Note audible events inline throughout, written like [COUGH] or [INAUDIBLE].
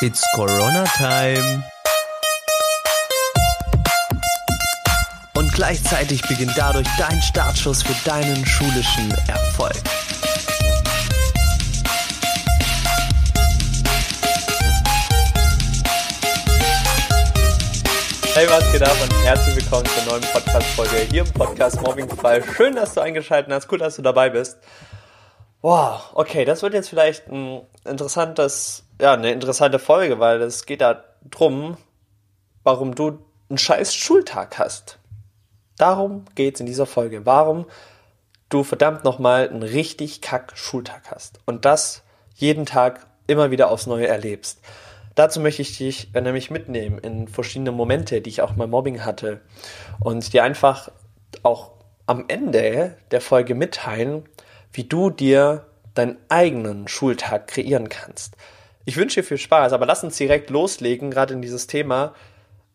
It's Corona Time. Und gleichzeitig beginnt dadurch dein Startschuss für deinen schulischen Erfolg. Hey, was geht ab und herzlich willkommen zur neuen Podcast-Folge hier im Podcast Mobbing Frei. Schön, dass du eingeschaltet hast. Cool, dass du dabei bist. Wow, okay, das wird jetzt vielleicht ein interessantes, ja, eine interessante Folge, weil es geht da drum, warum du einen scheiß Schultag hast. Darum geht's in dieser Folge. Warum du verdammt nochmal einen richtig kack Schultag hast. Und das jeden Tag immer wieder aufs Neue erlebst. Dazu möchte ich dich äh, nämlich mitnehmen in verschiedene Momente, die ich auch mal Mobbing hatte und dir einfach auch am Ende der Folge mitteilen, wie du dir deinen eigenen Schultag kreieren kannst. Ich wünsche dir viel Spaß, aber lass uns direkt loslegen, gerade in dieses Thema,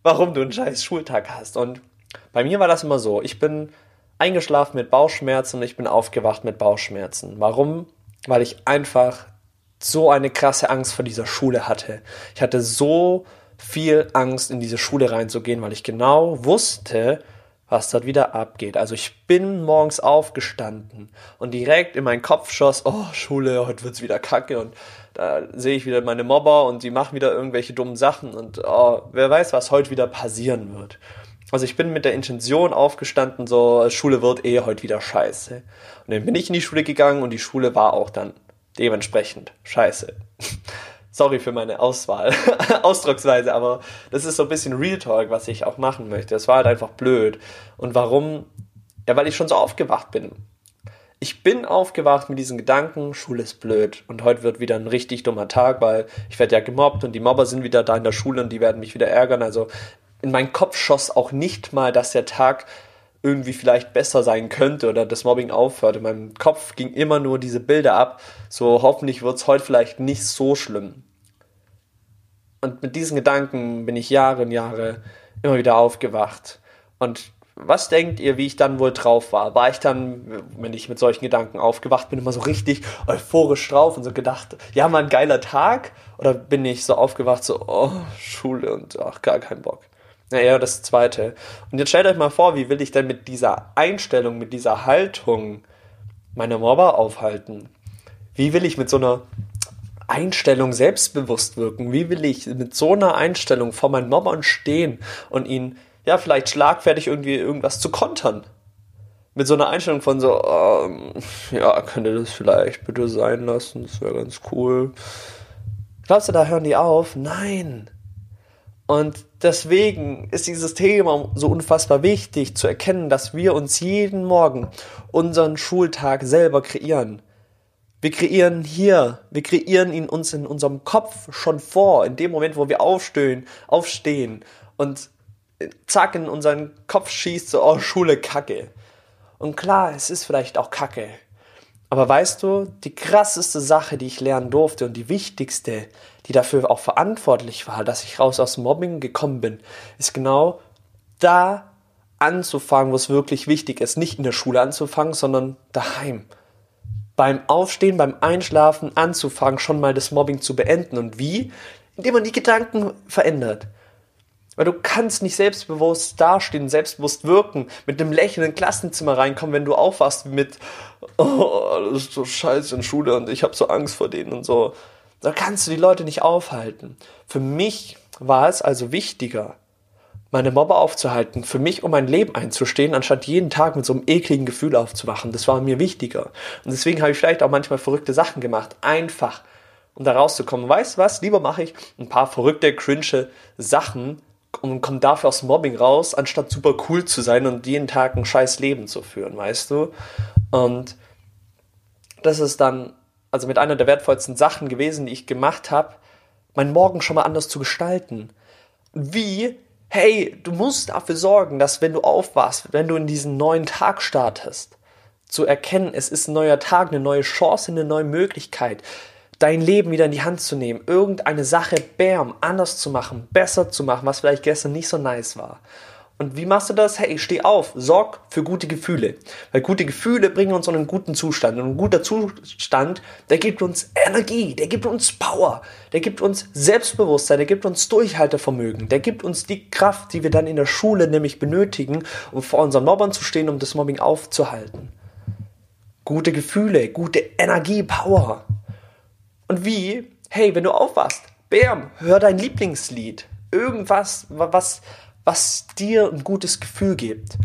warum du einen scheiß Schultag hast. Und bei mir war das immer so, ich bin eingeschlafen mit Bauchschmerzen und ich bin aufgewacht mit Bauchschmerzen. Warum? Weil ich einfach so eine krasse Angst vor dieser Schule hatte. Ich hatte so viel Angst, in diese Schule reinzugehen, weil ich genau wusste, was dort wieder abgeht. Also ich bin morgens aufgestanden und direkt in meinen Kopf schoss, oh, Schule, heute wird's wieder kacke und da sehe ich wieder meine Mobber und die machen wieder irgendwelche dummen Sachen und oh, wer weiß, was heute wieder passieren wird. Also ich bin mit der Intention aufgestanden, so Schule wird eh heute wieder scheiße. Und dann bin ich in die Schule gegangen und die Schule war auch dann dementsprechend scheiße. Sorry für meine Auswahl, [LAUGHS] Ausdrucksweise, aber das ist so ein bisschen Real Talk, was ich auch machen möchte. Es war halt einfach blöd. Und warum? Ja, weil ich schon so aufgewacht bin. Ich bin aufgewacht mit diesen Gedanken, Schule ist blöd und heute wird wieder ein richtig dummer Tag, weil ich werde ja gemobbt und die Mobber sind wieder da in der Schule und die werden mich wieder ärgern. Also in meinen Kopf schoss auch nicht mal, dass der Tag irgendwie vielleicht besser sein könnte oder das Mobbing aufhört. In meinem Kopf ging immer nur diese Bilder ab. So hoffentlich wird es heute vielleicht nicht so schlimm. Und mit diesen Gedanken bin ich Jahre und Jahre immer wieder aufgewacht. Und was denkt ihr, wie ich dann wohl drauf war? War ich dann, wenn ich mit solchen Gedanken aufgewacht bin, immer so richtig euphorisch drauf und so gedacht, ja, mal ein geiler Tag? Oder bin ich so aufgewacht, so, oh, Schule und ach, gar keinen Bock? Ja, das zweite. Und jetzt stellt euch mal vor, wie will ich denn mit dieser Einstellung, mit dieser Haltung meine Mobber aufhalten? Wie will ich mit so einer Einstellung selbstbewusst wirken? Wie will ich mit so einer Einstellung vor meinen Mobbern stehen und ihnen ja vielleicht schlagfertig irgendwie irgendwas zu kontern? Mit so einer Einstellung von so, ähm, ja, könnte das vielleicht bitte sein lassen, das wäre ganz cool. Glaubst du, da hören die auf? Nein. Und deswegen ist dieses Thema so unfassbar wichtig zu erkennen, dass wir uns jeden Morgen unseren Schultag selber kreieren. Wir kreieren hier, wir kreieren ihn uns in unserem Kopf schon vor, in dem Moment, wo wir aufstehen, aufstehen und zack in unseren Kopf schießt so, oh, Schule kacke. Und klar, es ist vielleicht auch kacke. Aber weißt du, die krasseste Sache, die ich lernen durfte und die wichtigste, die dafür auch verantwortlich war, dass ich raus aus Mobbing gekommen bin, ist genau da anzufangen, wo es wirklich wichtig ist. Nicht in der Schule anzufangen, sondern daheim. Beim Aufstehen, beim Einschlafen anzufangen, schon mal das Mobbing zu beenden. Und wie? Indem man die Gedanken verändert. Weil du kannst nicht selbstbewusst dastehen, selbstbewusst wirken, mit einem Lächeln in Klassenzimmer reinkommen, wenn du aufwachst mit, oh, das ist so scheiße in Schule und ich habe so Angst vor denen und so. Da kannst du die Leute nicht aufhalten. Für mich war es also wichtiger, meine Mobber aufzuhalten, für mich um mein Leben einzustehen, anstatt jeden Tag mit so einem ekligen Gefühl aufzuwachen. Das war mir wichtiger. Und deswegen habe ich vielleicht auch manchmal verrückte Sachen gemacht. Einfach, um da rauszukommen. Weißt du was? Lieber mache ich ein paar verrückte, cringe Sachen, und komme dafür aus Mobbing raus, anstatt super cool zu sein und jeden Tag ein scheiß Leben zu führen, weißt du? Und das ist dann also mit einer der wertvollsten Sachen gewesen, die ich gemacht habe, meinen Morgen schon mal anders zu gestalten. Wie? Hey, du musst dafür sorgen, dass wenn du aufwachst, wenn du in diesen neuen Tag startest, zu erkennen, es ist ein neuer Tag, eine neue Chance, eine neue Möglichkeit dein Leben wieder in die Hand zu nehmen, irgendeine Sache, bam, anders zu machen, besser zu machen, was vielleicht gestern nicht so nice war. Und wie machst du das? Hey, steh auf, sorg für gute Gefühle. Weil gute Gefühle bringen uns in einen guten Zustand. Und ein guter Zustand, der gibt uns Energie, der gibt uns Power, der gibt uns Selbstbewusstsein, der gibt uns Durchhaltevermögen, der gibt uns die Kraft, die wir dann in der Schule nämlich benötigen, um vor unseren Mobbern zu stehen, um das Mobbing aufzuhalten. Gute Gefühle, gute Energie, Power. Und wie? Hey, wenn du aufwachst, bam, hör dein Lieblingslied. Irgendwas, was, was dir ein gutes Gefühl gibt.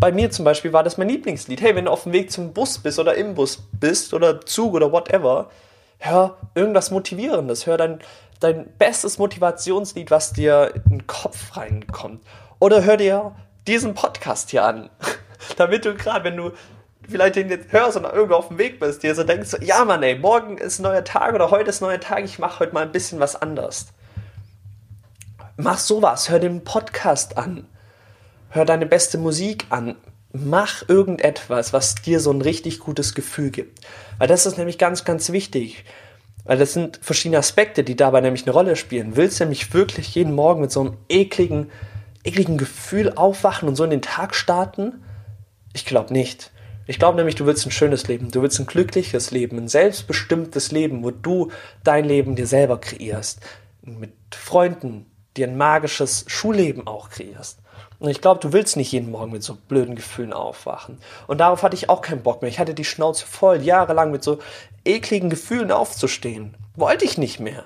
Bei mir zum Beispiel war das mein Lieblingslied. Hey, wenn du auf dem Weg zum Bus bist oder im Bus bist oder Zug oder whatever, hör irgendwas Motivierendes. Hör dein, dein bestes Motivationslied, was dir in den Kopf reinkommt. Oder hör dir diesen Podcast hier an. [LAUGHS] Damit du gerade, wenn du vielleicht den jetzt hörst und irgendwo auf dem Weg bist, dir so denkst, ja Mann, ey, morgen ist ein neuer Tag oder heute ist ein neuer Tag, ich mache heute mal ein bisschen was anders. Mach sowas, hör den Podcast an, hör deine beste Musik an, mach irgendetwas, was dir so ein richtig gutes Gefühl gibt. Weil das ist nämlich ganz, ganz wichtig. Weil das sind verschiedene Aspekte, die dabei nämlich eine Rolle spielen. Willst du nämlich wirklich jeden Morgen mit so einem ekligen, ekligen Gefühl aufwachen und so in den Tag starten? Ich glaube nicht. Ich glaube nämlich, du willst ein schönes Leben, du willst ein glückliches Leben, ein selbstbestimmtes Leben, wo du dein Leben dir selber kreierst. Mit Freunden, dir ein magisches Schulleben auch kreierst. Und ich glaube, du willst nicht jeden Morgen mit so blöden Gefühlen aufwachen. Und darauf hatte ich auch keinen Bock mehr. Ich hatte die Schnauze voll, jahrelang mit so ekligen Gefühlen aufzustehen. Wollte ich nicht mehr.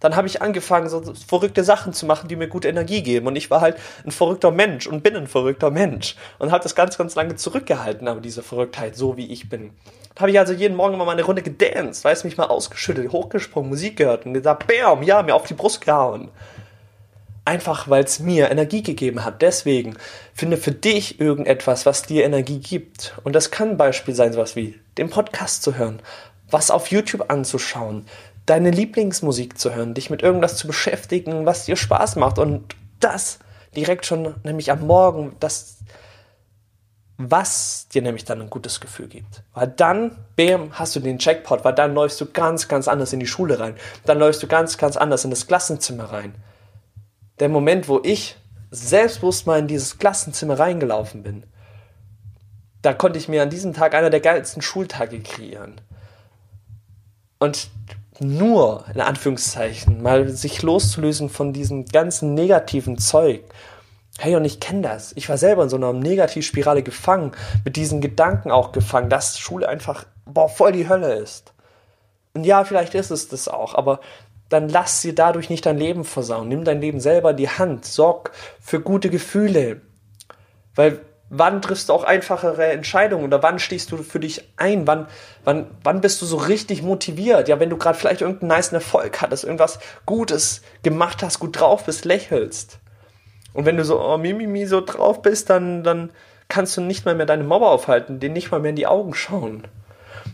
Dann habe ich angefangen, so verrückte Sachen zu machen, die mir gute Energie geben. Und ich war halt ein verrückter Mensch und bin ein verrückter Mensch. Und habe das ganz, ganz lange zurückgehalten, aber diese Verrücktheit, so wie ich bin. Da habe ich also jeden Morgen mal eine Runde gedanced, weiß mich mal ausgeschüttelt, hochgesprungen, Musik gehört und gesagt, bam, ja, mir auf die Brust gehauen. Einfach weil es mir Energie gegeben hat. Deswegen finde für dich irgendetwas, was dir Energie gibt. Und das kann ein Beispiel sein, sowas wie den Podcast zu hören, was auf YouTube anzuschauen, deine Lieblingsmusik zu hören, dich mit irgendwas zu beschäftigen, was dir Spaß macht. Und das direkt schon, nämlich am Morgen, das, was dir nämlich dann ein gutes Gefühl gibt. Weil dann, bam, hast du den Jackpot, weil dann läufst du ganz, ganz anders in die Schule rein. Dann läufst du ganz, ganz anders in das Klassenzimmer rein der Moment, wo ich selbstbewusst mal in dieses Klassenzimmer reingelaufen bin, da konnte ich mir an diesem Tag einer der geilsten Schultage kreieren. Und nur, in Anführungszeichen, mal sich loszulösen von diesem ganzen negativen Zeug. Hey, und ich kenne das. Ich war selber in so einer Negativspirale gefangen, mit diesen Gedanken auch gefangen, dass Schule einfach, boah, voll die Hölle ist. Und ja, vielleicht ist es das auch, aber dann lass sie dadurch nicht dein Leben versauen. Nimm dein Leben selber in die Hand. Sorg für gute Gefühle. Weil wann triffst du auch einfachere Entscheidungen oder wann stehst du für dich ein? Wann, wann, wann bist du so richtig motiviert? Ja, wenn du gerade vielleicht irgendeinen nice Erfolg hattest, irgendwas Gutes gemacht hast, gut drauf bist, lächelst. Und wenn du so oh, mimimi so drauf bist, dann, dann kannst du nicht mal mehr deine Mobber aufhalten, denen nicht mal mehr in die Augen schauen.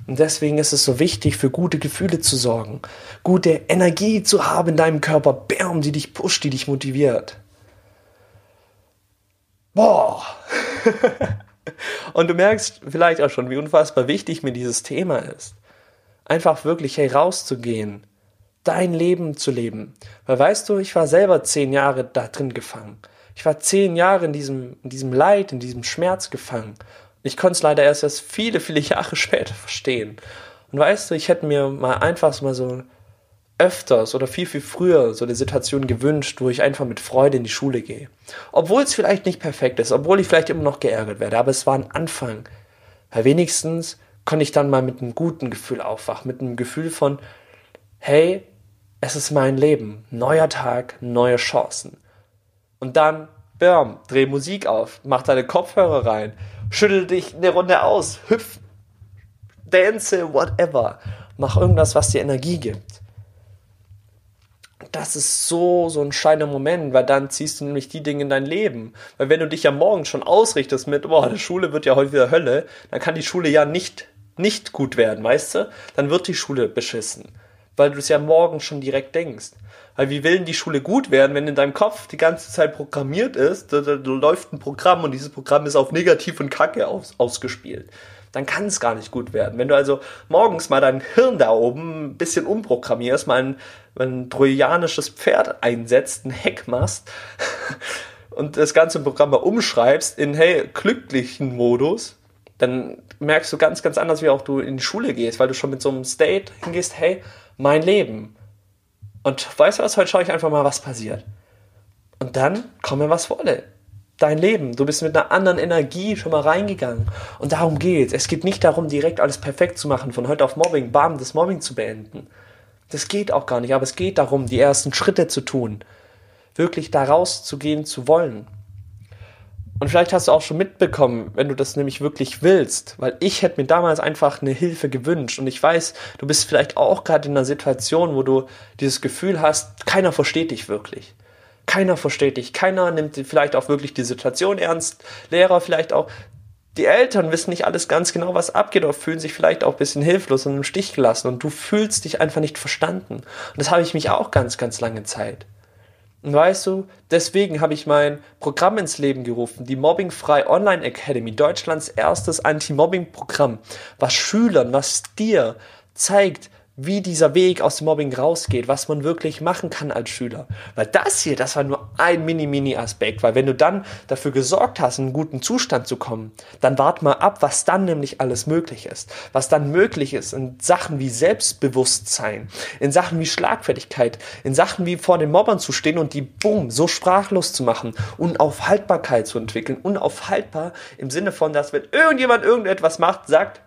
Und deswegen ist es so wichtig, für gute Gefühle zu sorgen, gute Energie zu haben in deinem Körper, Bärm, die dich pusht, die dich motiviert. Boah! [LAUGHS] Und du merkst vielleicht auch schon, wie unfassbar wichtig mir dieses Thema ist. Einfach wirklich herauszugehen, dein Leben zu leben. Weil weißt du, ich war selber zehn Jahre da drin gefangen. Ich war zehn Jahre in diesem, in diesem Leid, in diesem Schmerz gefangen. Ich konnte es leider erst, erst viele, viele [LAUGHS] Jahre später verstehen. Und weißt du, ich hätte mir mal einfach mal so öfters oder viel, viel früher so eine Situation gewünscht, wo ich einfach mit Freude in die Schule gehe. Obwohl es vielleicht nicht perfekt ist, obwohl ich vielleicht immer noch geärgert werde, aber es war ein Anfang. Weil wenigstens konnte ich dann mal mit einem guten Gefühl aufwachen, mit einem Gefühl von, hey, es ist mein Leben, neuer Tag, neue Chancen. Und dann, bam, dreh Musik auf, mach deine Kopfhörer rein, schüttel dich eine Runde aus, hüpf, dance, whatever. Mach irgendwas, was dir Energie gibt. Das ist so, so ein scheiner Moment, weil dann ziehst du nämlich die Dinge in dein Leben. Weil wenn du dich ja morgen schon ausrichtest mit, boah, die Schule wird ja heute wieder Hölle, dann kann die Schule ja nicht, nicht gut werden, weißt du? Dann wird die Schule beschissen. Weil du es ja morgen schon direkt denkst. Weil wie will denn die Schule gut werden, wenn in deinem Kopf die ganze Zeit programmiert ist, da, da, da läuft ein Programm und dieses Programm ist auf negativ und kacke aus, ausgespielt. Dann kann es gar nicht gut werden. Wenn du also morgens mal dein Hirn da oben ein bisschen umprogrammierst, mal ein, ein trojanisches Pferd einsetzt, ein Heck machst [LAUGHS] und das ganze Programm mal umschreibst in, hey, glücklichen Modus, dann merkst du ganz, ganz anders, wie auch du in die Schule gehst, weil du schon mit so einem State hingehst, hey, mein Leben. Und weißt du was, heute schaue ich einfach mal, was passiert. Und dann komme was wolle. Dein Leben. Du bist mit einer anderen Energie schon mal reingegangen. Und darum geht's. Es geht nicht darum, direkt alles perfekt zu machen, von heute auf Mobbing, bam, das Mobbing zu beenden. Das geht auch gar nicht, aber es geht darum, die ersten Schritte zu tun. Wirklich da rauszugehen zu wollen. Und vielleicht hast du auch schon mitbekommen, wenn du das nämlich wirklich willst, weil ich hätte mir damals einfach eine Hilfe gewünscht und ich weiß, du bist vielleicht auch gerade in einer Situation, wo du dieses Gefühl hast, keiner versteht dich wirklich. Keiner versteht dich, keiner nimmt vielleicht auch wirklich die Situation ernst, Lehrer vielleicht auch, die Eltern wissen nicht alles ganz genau, was abgeht, oder fühlen sich vielleicht auch ein bisschen hilflos und im Stich gelassen und du fühlst dich einfach nicht verstanden. Und das habe ich mich auch ganz, ganz lange Zeit. Und weißt du, deswegen habe ich mein Programm ins Leben gerufen, die Mobbingfrei Online Academy, Deutschlands erstes Anti-Mobbing-Programm, was Schülern, was dir zeigt, wie dieser Weg aus dem Mobbing rausgeht, was man wirklich machen kann als Schüler. Weil das hier, das war nur ein mini-mini-Aspekt, weil wenn du dann dafür gesorgt hast, in einen guten Zustand zu kommen, dann wart mal ab, was dann nämlich alles möglich ist. Was dann möglich ist in Sachen wie Selbstbewusstsein, in Sachen wie Schlagfertigkeit, in Sachen wie vor den Mobbern zu stehen und die, boom, so sprachlos zu machen, Unaufhaltbarkeit zu entwickeln. Unaufhaltbar im Sinne von, dass wenn irgendjemand irgendetwas macht, sagt,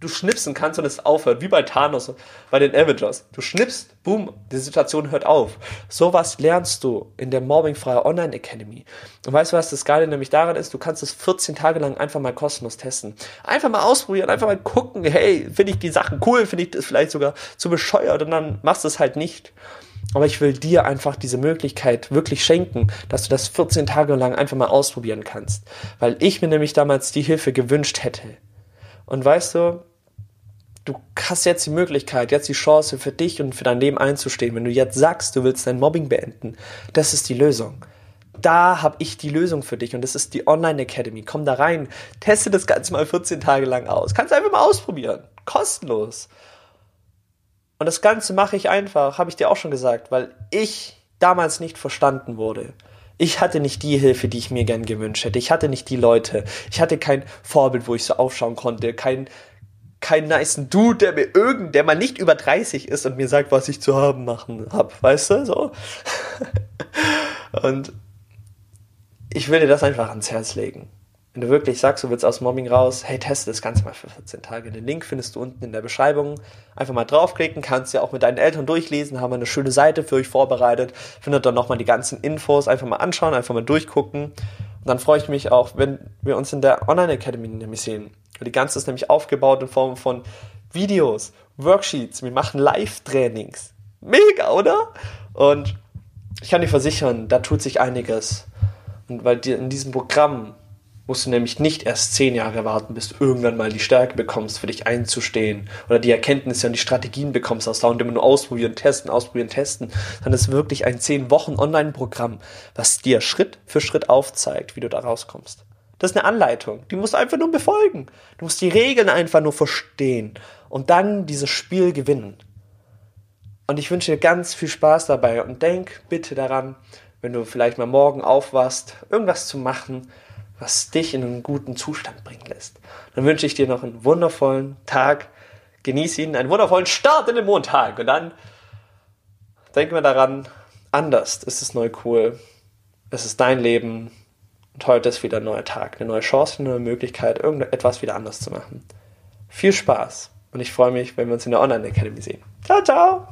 du schnipsen kannst und es aufhört, wie bei Thanos bei den Avengers. Du schnippst, boom, die Situation hört auf. Sowas lernst du in der Mobbingfreie Online Academy. Und weißt du, was das Geile nämlich daran ist? Du kannst es 14 Tage lang einfach mal kostenlos testen. Einfach mal ausprobieren, einfach mal gucken, hey, finde ich die Sachen cool, finde ich das vielleicht sogar zu bescheuert und dann machst du es halt nicht. Aber ich will dir einfach diese Möglichkeit wirklich schenken, dass du das 14 Tage lang einfach mal ausprobieren kannst. Weil ich mir nämlich damals die Hilfe gewünscht hätte. Und weißt du, du hast jetzt die Möglichkeit, jetzt die Chance für dich und für dein Leben einzustehen. Wenn du jetzt sagst, du willst dein Mobbing beenden, das ist die Lösung. Da habe ich die Lösung für dich und das ist die Online Academy. Komm da rein, teste das Ganze mal 14 Tage lang aus. Kannst einfach mal ausprobieren. Kostenlos. Und das Ganze mache ich einfach, habe ich dir auch schon gesagt, weil ich damals nicht verstanden wurde. Ich hatte nicht die Hilfe, die ich mir gern gewünscht hätte. Ich hatte nicht die Leute. Ich hatte kein Vorbild, wo ich so aufschauen konnte. Kein, keinen niceen Dude, der mir irgend, der mal nicht über 30 ist und mir sagt, was ich zu haben machen hab, weißt du, so. [LAUGHS] und ich will dir das einfach ans Herz legen. Wenn du wirklich sagst, du willst aus Mobbing raus, hey, teste das Ganze mal für 14 Tage. Den Link findest du unten in der Beschreibung. Einfach mal draufklicken, kannst ja auch mit deinen Eltern durchlesen, haben wir eine schöne Seite für euch vorbereitet. Findet dann nochmal die ganzen Infos, einfach mal anschauen, einfach mal durchgucken. Und dann freue ich mich auch, wenn wir uns in der Online Academy nämlich sehen. Die ganze ist nämlich aufgebaut in Form von Videos, Worksheets, wir machen Live-Trainings. Mega, oder? Und ich kann dir versichern, da tut sich einiges. Und weil dir in diesem Programm musst du nämlich nicht erst zehn Jahre warten, bis du irgendwann mal die Stärke bekommst, für dich einzustehen oder die Erkenntnisse und die Strategien bekommst aus dauernd immer nur ausprobieren, testen, ausprobieren, testen, es ist wirklich ein zehn Wochen Online-Programm, was dir Schritt für Schritt aufzeigt, wie du da rauskommst. Das ist eine Anleitung. Die musst du einfach nur befolgen. Du musst die Regeln einfach nur verstehen und dann dieses Spiel gewinnen. Und ich wünsche dir ganz viel Spaß dabei und denk bitte daran, wenn du vielleicht mal morgen aufwachst, irgendwas zu machen, was dich in einen guten Zustand bringen lässt. Dann wünsche ich dir noch einen wundervollen Tag. Genieß ihn, einen wundervollen Start in den Montag. Und dann denk mal daran, anders ist es neu cool. Es ist dein Leben. Und heute ist wieder ein neuer Tag, eine neue Chance, eine neue Möglichkeit, irgendetwas wieder anders zu machen. Viel Spaß und ich freue mich, wenn wir uns in der Online Academy sehen. Ciao, ciao!